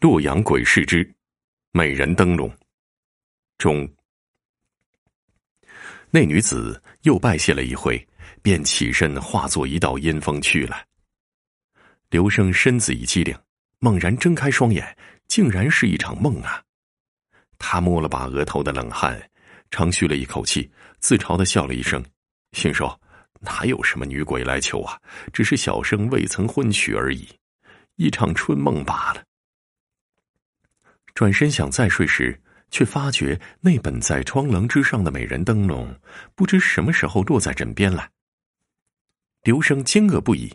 洛阳鬼市之美人灯笼中，那女子又拜谢了一回，便起身化作一道阴风去了。刘生身子一激灵，猛然睁开双眼，竟然是一场梦啊！他摸了把额头的冷汗，长吁了一口气，自嘲的笑了一声，心说：“哪有什么女鬼来求啊？只是小生未曾婚娶而已，一场春梦罢了。”转身想再睡时，却发觉那本在窗棱之上的美人灯笼，不知什么时候落在枕边了。刘生惊愕不已，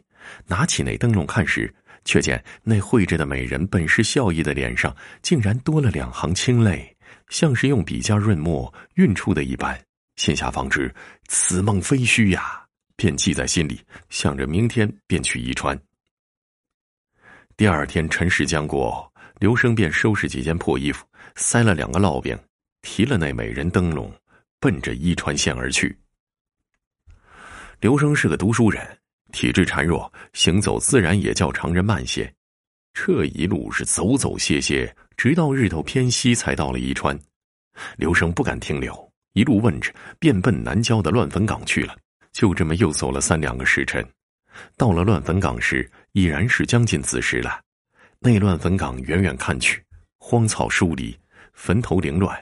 拿起那灯笼看时，却见那绘着的美人本是笑意的脸上，竟然多了两行清泪，像是用笔尖润墨晕出的一般。心下方知此梦非虚呀，便记在心里，想着明天便去宜川。第二天辰时将过。刘生便收拾几件破衣服，塞了两个烙饼，提了那美人灯笼，奔着伊川县而去。刘生是个读书人，体质孱弱，行走自然也较常人慢些。这一路是走走歇歇，直到日头偏西，才到了伊川。刘生不敢停留，一路问着，便奔南郊的乱坟岗去了。就这么又走了三两个时辰，到了乱坟岗时，已然是将近子时了。内乱坟岗，远远看去，荒草疏离，坟头凌乱，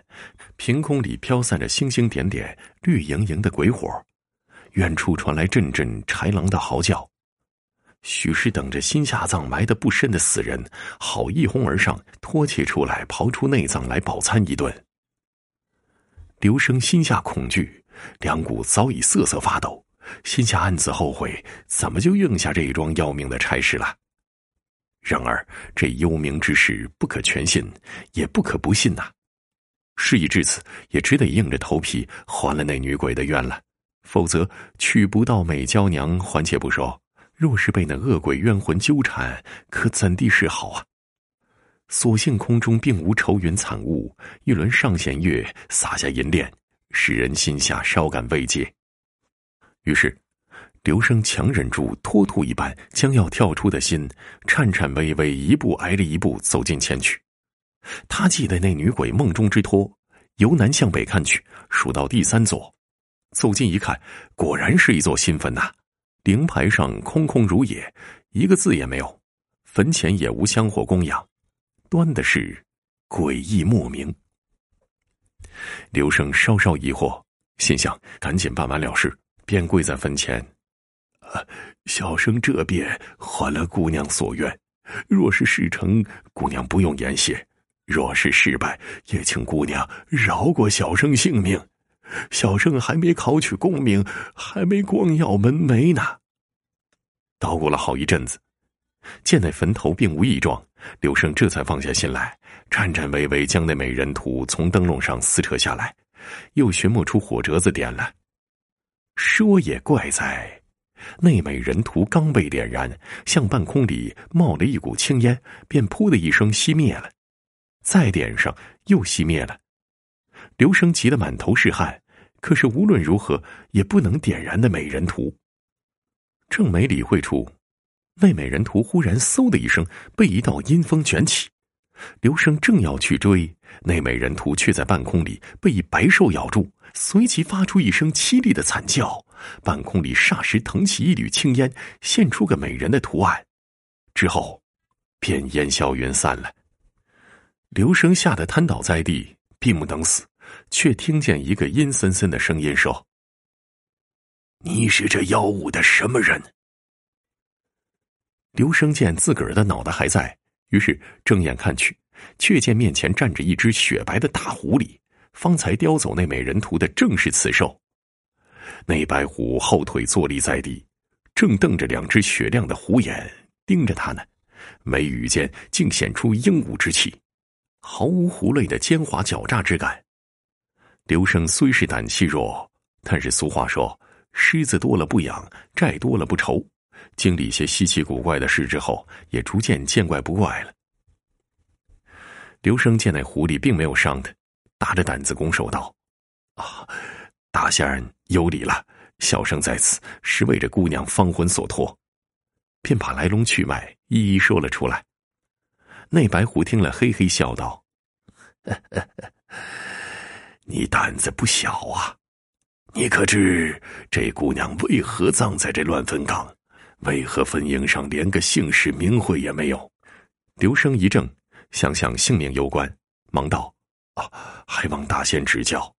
凭空里飘散着星星点点、绿莹莹的鬼火。远处传来阵阵豺狼的嚎叫，许是等着心下葬埋得不深的死人，好一哄而上，拖起出来，刨出内脏来饱餐一顿。刘生心下恐惧，两股早已瑟瑟发抖，心下暗自后悔，怎么就应下这一桩要命的差事了？然而，这幽冥之事不可全信，也不可不信呐。事已至此，也只得硬着头皮还了那女鬼的愿了。否则，娶不到美娇娘还且不说，若是被那恶鬼冤魂纠缠，可怎地是好啊？所幸空中并无愁云惨雾，一轮上弦月洒下银链，使人心下稍感慰藉。于是。刘生强忍住脱兔一般将要跳出的心，颤颤巍巍一步挨着一步走近前去。他记得那女鬼梦中之托，由南向北看去，数到第三座，走近一看，果然是一座新坟呐。灵牌上空空如也，一个字也没有，坟前也无香火供养，端的是诡异莫名。刘生稍稍疑惑，心想赶紧办完了事，便跪在坟前。小生这便还了姑娘所愿，若是事成，姑娘不用言谢；若是失败，也请姑娘饶过小生性命。小生还没考取功名，还没光耀门楣呢。捣鼓了好一阵子，见那坟头并无异状，刘生这才放下心来，颤颤巍巍将那美人图从灯笼上撕扯下来，又寻摸出火折子点了。说也怪哉！那美人图刚被点燃，向半空里冒了一股青烟，便噗的一声熄灭了。再点上，又熄灭了。刘生急得满头是汗，可是无论如何也不能点燃的美人图。正没理会处，那美人图忽然嗖的一声被一道阴风卷起。刘生正要去追，那美人图却在半空里被一白兽咬住，随即发出一声凄厉的惨叫。半空里霎时腾起一缕青烟，现出个美人的图案，之后便烟消云散了。刘生吓得瘫倒在地，闭目等死，却听见一个阴森森的声音说：“你是这妖物的什么人？”刘生见自个儿的脑袋还在，于是睁眼看去，却见面前站着一只雪白的大狐狸，方才叼走那美人图的正是此兽。那白虎后腿坐立在地，正瞪着两只雪亮的虎眼盯着他呢，眉宇间竟显出英武之气，毫无狐类的奸猾狡诈之感。刘生虽是胆气弱，但是俗话说“狮子多了不痒，债多了不愁”。经历一些稀奇古怪的事之后，也逐渐见怪不怪了。刘生见那狐狸并没有伤他，大着胆子拱手道：“啊。”大仙儿有礼了，小生在此是为这姑娘芳魂所托，便把来龙去脉一一说了出来。那白狐听了，嘿嘿笑道：“你胆子不小啊！你可知这姑娘为何葬在这乱坟岗？为何坟茔上连个姓氏名讳也没有？”刘生一怔，想想性命攸关，忙道：“啊，还望大仙指教。”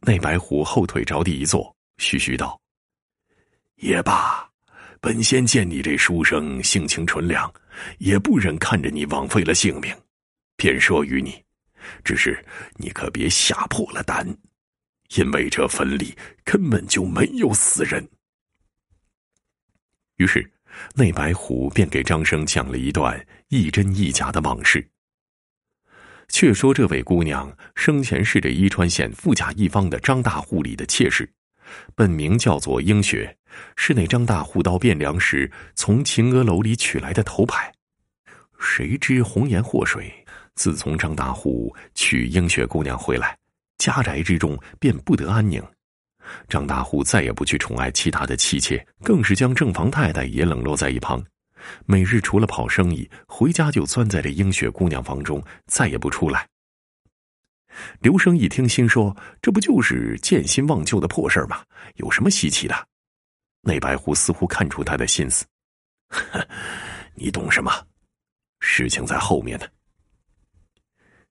那白狐后腿着地一坐，徐徐道：“也罢，本仙见你这书生性情纯良，也不忍看着你枉费了性命，便说与你。只是你可别吓破了胆，因为这坟里根本就没有死人。”于是。那白虎便给张生讲了一段亦真亦假的往事。却说这位姑娘生前是这伊川县富甲一方的张大户里的妾室，本名叫做英雪，是那张大户到汴梁时从秦娥楼里取来的头牌。谁知红颜祸水，自从张大户娶英雪姑娘回来，家宅之中便不得安宁。张大户再也不去宠爱其他的妻妾，更是将正房太太也冷落在一旁。每日除了跑生意，回家就钻在这英雪姑娘房中，再也不出来。刘生一听，心说：“这不就是见新忘旧的破事吗？有什么稀奇的？”那白狐似乎看出他的心思：“你懂什么？事情在后面呢。”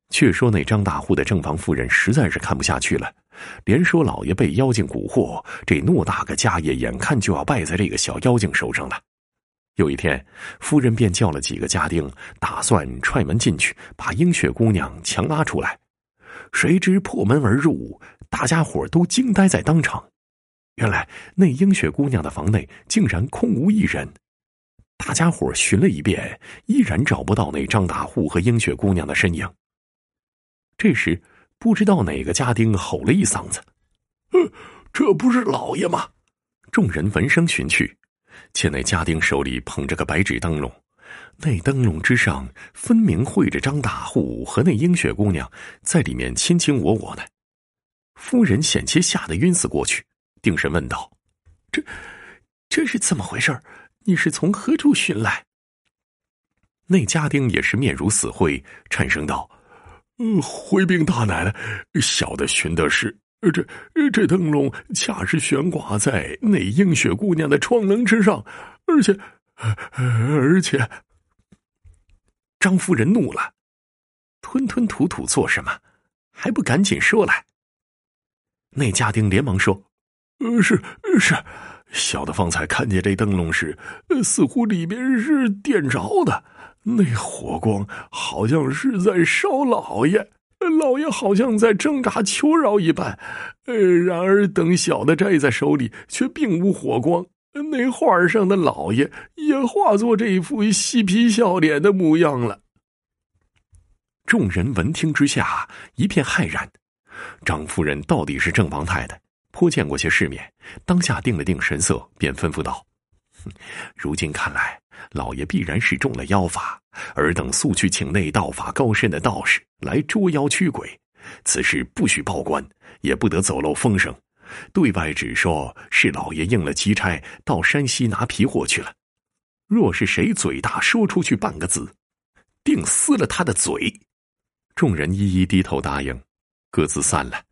却说那张大户的正房夫人实在是看不下去了。连说老爷被妖精蛊惑，这偌大个家业眼看就要败在这个小妖精手上了。有一天，夫人便叫了几个家丁，打算踹门进去，把英雪姑娘强拉出来。谁知破门而入，大家伙都惊呆在当场。原来那英雪姑娘的房内竟然空无一人。大家伙寻了一遍，依然找不到那张大户和英雪姑娘的身影。这时。不知道哪个家丁吼了一嗓子：“呃，这不是老爷吗？”众人闻声寻去，见那家丁手里捧着个白纸灯笼，那灯笼之上分明绘着张大户和那英雪姑娘在里面卿卿我我呢。夫人险些吓得晕死过去，定神问道：“这这是怎么回事？你是从何处寻来？”那家丁也是面如死灰，颤声道。呃，回禀大奶奶，小的寻的是这这灯笼，恰是悬挂在那映雪姑娘的窗棱之上，而且而且，张夫人怒了，吞吞吐吐做什么？还不赶紧说来！那家丁连忙说：“呃，是是，小的方才看见这灯笼时，似乎里边是点着的。”那火光好像是在烧老爷，老爷好像在挣扎求饶一般。呃，然而等小的摘在手里，却并无火光。那画上的老爷也化作这一副嬉皮笑脸的模样了。众人闻听之下一片骇然。张夫人到底是正房太太，颇见过些世面，当下定了定神色，便吩咐道：“如今看来。”老爷必然是中了妖法，尔等速去请那道法高深的道士来捉妖驱鬼。此事不许报官，也不得走漏风声，对外只说是老爷应了急差到山西拿皮货去了。若是谁嘴大说出去半个字，定撕了他的嘴。众人一一低头答应，各自散了。